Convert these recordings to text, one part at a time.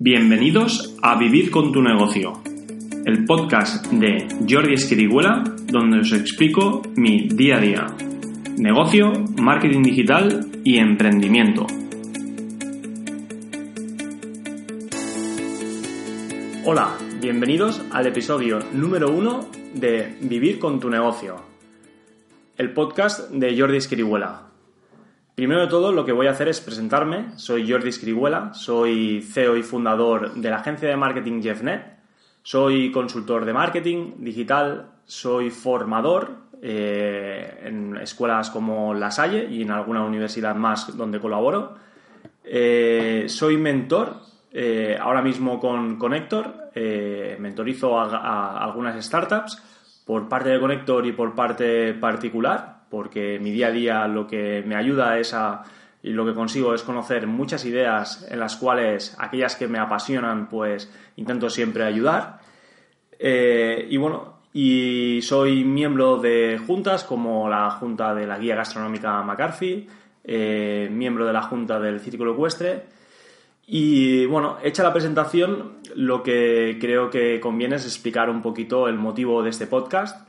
Bienvenidos a Vivir con tu negocio, el podcast de Jordi Esquiriguela, donde os explico mi día a día, negocio, marketing digital y emprendimiento. Hola, bienvenidos al episodio número uno de Vivir con tu negocio, el podcast de Jordi Esquiriguela. Primero de todo, lo que voy a hacer es presentarme. Soy Jordi Escribuela, soy CEO y fundador de la agencia de marketing JeffNet. Soy consultor de marketing digital, soy formador eh, en escuelas como La Salle y en alguna universidad más donde colaboro. Eh, soy mentor, eh, ahora mismo con Connector, mentorizo a algunas startups por parte de Connector y por parte particular porque mi día a día lo que me ayuda es a, y lo que consigo es conocer muchas ideas en las cuales aquellas que me apasionan pues intento siempre ayudar. Eh, y bueno, y soy miembro de juntas como la Junta de la Guía Gastronómica McCarthy, eh, miembro de la Junta del Círculo Ecuestre. Y bueno, hecha la presentación, lo que creo que conviene es explicar un poquito el motivo de este podcast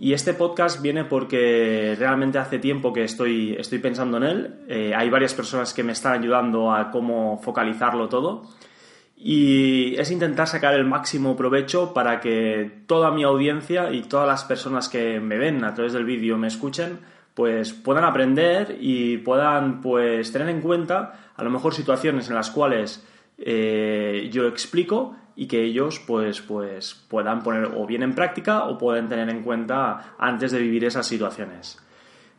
y este podcast viene porque realmente hace tiempo que estoy, estoy pensando en él. Eh, hay varias personas que me están ayudando a cómo focalizarlo todo. Y es intentar sacar el máximo provecho para que toda mi audiencia y todas las personas que me ven a través del vídeo me escuchen, pues puedan aprender y puedan pues tener en cuenta a lo mejor situaciones en las cuales eh, yo explico y que ellos pues, pues puedan poner o bien en práctica o pueden tener en cuenta antes de vivir esas situaciones.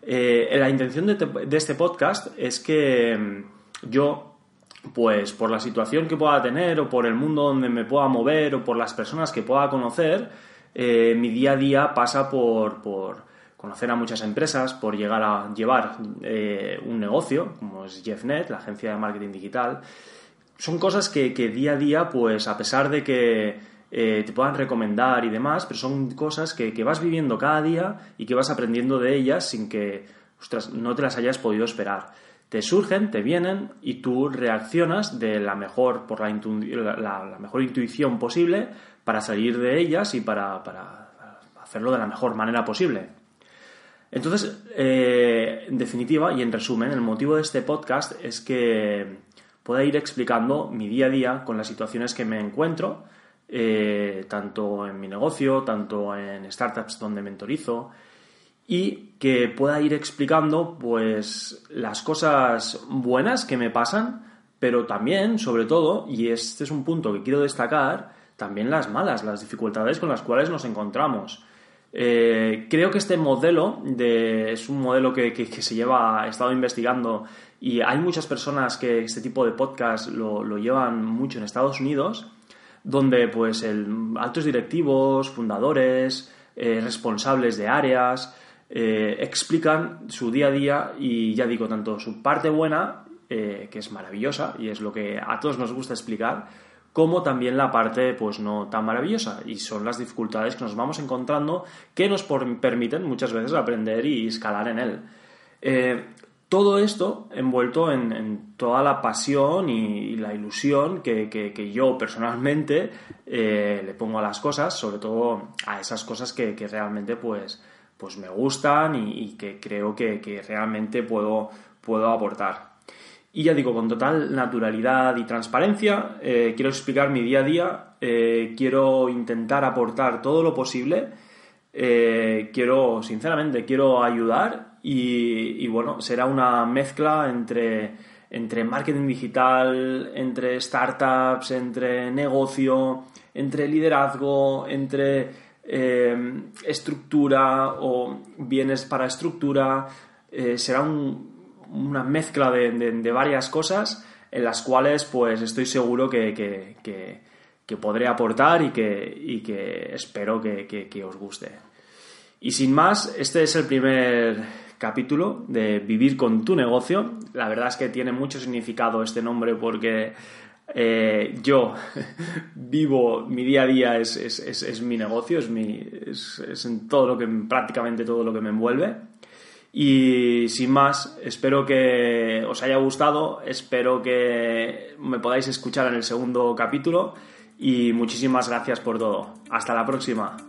Eh, la intención de, este podcast es que mm, yo, pues por la situación que pueda tener o por el mundo donde me pueda mover o por las personas que pueda conocer, eh, mi día a día pasa por, por, conocer a muchas empresas, por llegar a llevar eh, un negocio, como es JeffNet, la agencia de marketing digital, son cosas que, día a día, pues a pesar de que eh, te puedan recomendar y demás, pero son cosas que, vas viviendo cada día y que vas aprendiendo de ellas sin que, no te las hayas podido esperar. Te surgen, te vienen y tú reaccionas de la mejor, por la, mejor intuición posible para salir de ellas y para, hacerlo de la mejor manera posible. Entonces, eh, en definitiva y en resumen, el motivo de este podcast es que pueda ir explicando mi día a día con las situaciones que me encuentro, eh, tanto en mi negocio, tanto en startups donde mentorizo, y que pueda ir explicando pues las cosas buenas que me pasan, pero también, sobre todo, y este es un punto que quiero destacar, también las malas, las dificultades con las cuales nos encontramos. Eh, creo que este modelo de, es un modelo que, se lleva, estado investigando y hay muchas personas que este tipo de podcast lo, llevan mucho en Estados Unidos, donde pues altos directivos, fundadores, eh, responsables de áreas, eh, explican su día a día y ya digo, tanto su parte buena, que es maravillosa y es lo que a todos nos gusta explicar, como también la parte pues no tan maravillosa y son las dificultades que nos vamos encontrando que nos permiten muchas veces aprender y escalar en él. Todo esto envuelto en, toda la pasión y, la ilusión que, yo personalmente eh, le pongo a las cosas, sobre todo a esas cosas que, realmente pues, pues me gustan y, que creo que, realmente puedo, puedo aportar. Y ya digo, con total naturalidad y transparencia, eh, quiero explicar mi día a día, eh, quiero intentar aportar todo lo posible, quiero, sinceramente, quiero ayudar y, bueno, será una mezcla entre, entre marketing digital, entre startups, entre negocio, entre liderazgo, entre eh, estructura o bienes para estructura. Eh, será una mezcla de, varias cosas en las cuales pues estoy seguro que, podré aportar y que, que espero que os guste. Y sin más, este es el primer capítulo de Vivir con tu negocio. La verdad es que tiene mucho significado este nombre porque eh, yo vivo, mi día a día es, mi negocio, es, mi, es, en todo lo que, prácticamente todo lo que me envuelve. Y sin más, espero que os haya gustado, espero que me podáis escuchar en el segundo capítulo y muchísimas gracias por todo. Hasta la próxima.